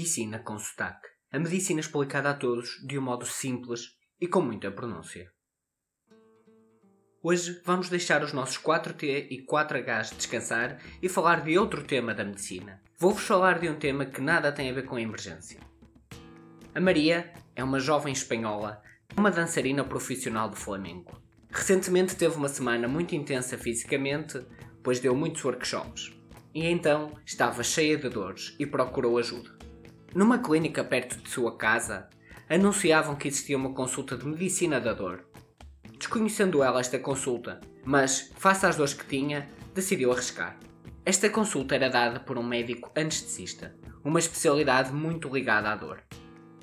Medicina com sotaque. A medicina explicada a todos de um modo simples e com muita pronúncia. Hoje vamos deixar os nossos 4T e 4Hs descansar e falar de outro tema da medicina. Vou-vos falar de um tema que nada tem a ver com a emergência. A Maria é uma jovem espanhola, uma dançarina profissional de flamengo. Recentemente teve uma semana muito intensa fisicamente, pois deu muitos workshops e então estava cheia de dores e procurou ajuda. Numa clínica perto de sua casa, anunciavam que existia uma consulta de medicina da dor. Desconhecendo ela esta consulta, mas, face às dores que tinha, decidiu arriscar. Esta consulta era dada por um médico anestesista, uma especialidade muito ligada à dor.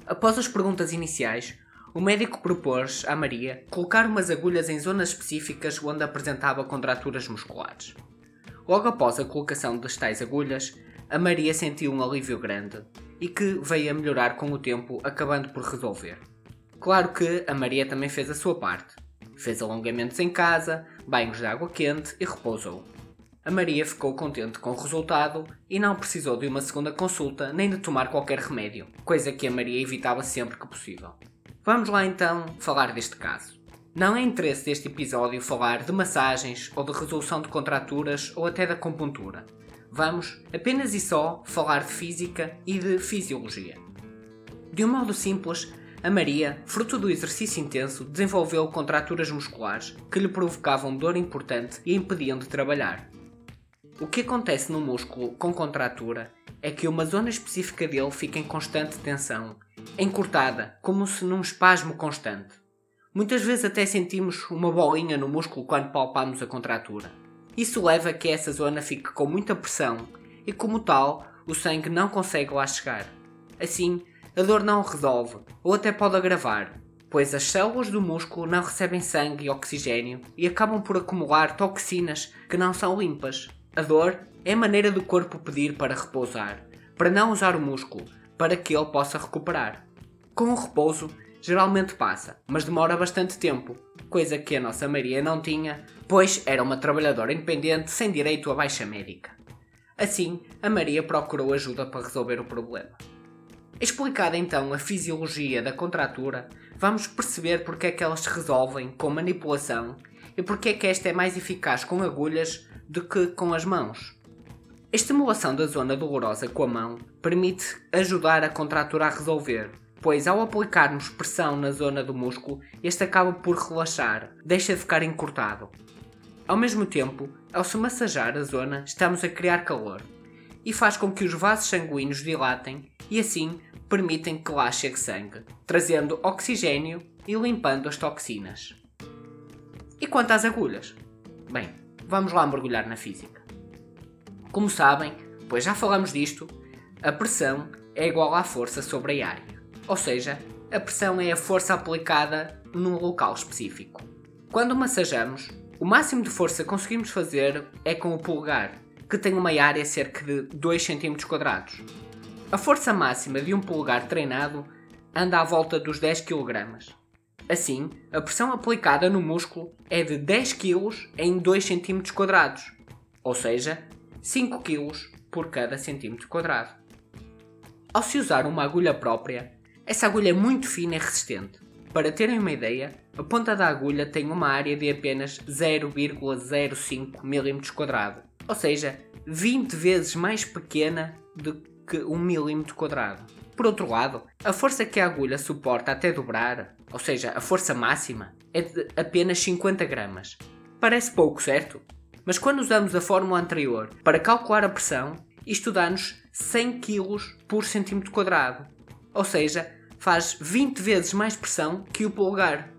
Após as perguntas iniciais, o médico propôs à Maria colocar umas agulhas em zonas específicas onde apresentava contraturas musculares. Logo após a colocação das tais agulhas, a Maria sentiu um alívio grande e que veio a melhorar com o tempo, acabando por resolver. Claro que a Maria também fez a sua parte. Fez alongamentos em casa, banhos de água quente e repousou. A Maria ficou contente com o resultado e não precisou de uma segunda consulta nem de tomar qualquer remédio, coisa que a Maria evitava sempre que possível. Vamos lá então falar deste caso. Não é interesse deste episódio falar de massagens ou de resolução de contraturas ou até da compuntura. Vamos apenas e só falar de física e de fisiologia. De um modo simples, a Maria, fruto do exercício intenso, desenvolveu contraturas musculares que lhe provocavam dor importante e impediam de trabalhar. O que acontece no músculo com contratura é que uma zona específica dele fica em constante tensão, encurtada, como se num espasmo constante. Muitas vezes até sentimos uma bolinha no músculo quando palpamos a contratura. Isso leva a que essa zona fique com muita pressão e, como tal, o sangue não consegue lá chegar. Assim, a dor não resolve ou até pode agravar, pois as células do músculo não recebem sangue e oxigênio e acabam por acumular toxinas que não são limpas. A dor é a maneira do corpo pedir para repousar, para não usar o músculo, para que ele possa recuperar. Com o repouso, geralmente passa, mas demora bastante tempo, coisa que a nossa Maria não tinha, pois era uma trabalhadora independente sem direito a baixa médica. Assim, a Maria procurou ajuda para resolver o problema. Explicada então a fisiologia da contratura, vamos perceber porque é que elas se resolvem com manipulação e porque é que esta é mais eficaz com agulhas do que com as mãos. A estimulação da zona dolorosa com a mão permite ajudar a contratura a resolver, pois ao aplicarmos pressão na zona do músculo, este acaba por relaxar, deixa de ficar encurtado. Ao mesmo tempo, ao se massajar a zona, estamos a criar calor e faz com que os vasos sanguíneos dilatem e assim permitem que lá chegue sangue, trazendo oxigênio e limpando as toxinas. E quanto às agulhas? Bem, vamos lá mergulhar na física. Como sabem, pois já falamos disto, a pressão é igual à força sobre a área. Ou seja, a pressão é a força aplicada num local específico. Quando massajamos, o máximo de força que conseguimos fazer é com o polegar, que tem uma área cerca de 2 cm. A força máxima de um polegar treinado anda à volta dos 10 kg. Assim, a pressão aplicada no músculo é de 10 kg em 2 cm, ou seja, 5 kg por cada centímetro quadrado. Ao se usar uma agulha própria, essa agulha é muito fina e resistente. Para terem uma ideia, a ponta da agulha tem uma área de apenas 0,05 mm, ou seja, 20 vezes mais pequena do que 1 mm. Por outro lado, a força que a agulha suporta até dobrar, ou seja, a força máxima, é de apenas 50 gramas. Parece pouco, certo? Mas quando usamos a fórmula anterior para calcular a pressão, isto dá-nos 100 kg por centímetro quadrado. Ou seja, faz 20 vezes mais pressão que o polegar.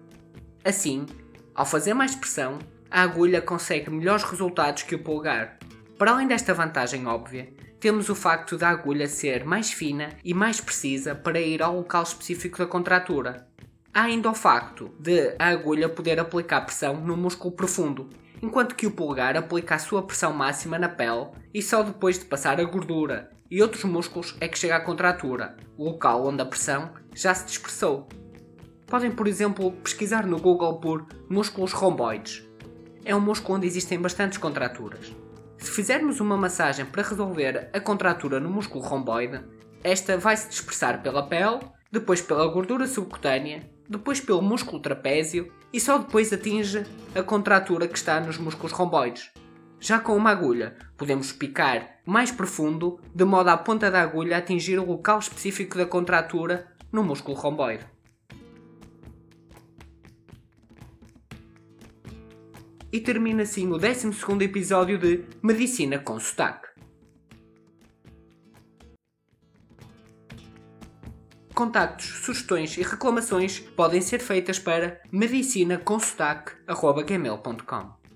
Assim, ao fazer mais pressão, a agulha consegue melhores resultados que o polegar. Para além desta vantagem óbvia, temos o facto da agulha ser mais fina e mais precisa para ir ao local específico da contratura. Há ainda o facto de a agulha poder aplicar pressão no músculo profundo, enquanto que o polegar aplica a sua pressão máxima na pele e só depois de passar a gordura e outros músculos é que chega à contratura, local onde a pressão já se dispersou. Podem, por exemplo, pesquisar no Google por músculos romboides. É um músculo onde existem bastantes contraturas. Se fizermos uma massagem para resolver a contratura no músculo romboide, Esta vai se dispersar pela pele, depois pela gordura subcutânea, depois pelo músculo trapézio e só depois atinge a contratura que está nos músculos romboides. Já com uma agulha, podemos picar mais profundo, de modo a ponta da agulha atingir o local específico da contratura no músculo romboide. E termina assim o 12 episódio de Medicina com Sotaque. Contactos, sugestões e reclamações podem ser feitas para medicinaconsotaque.gmail.com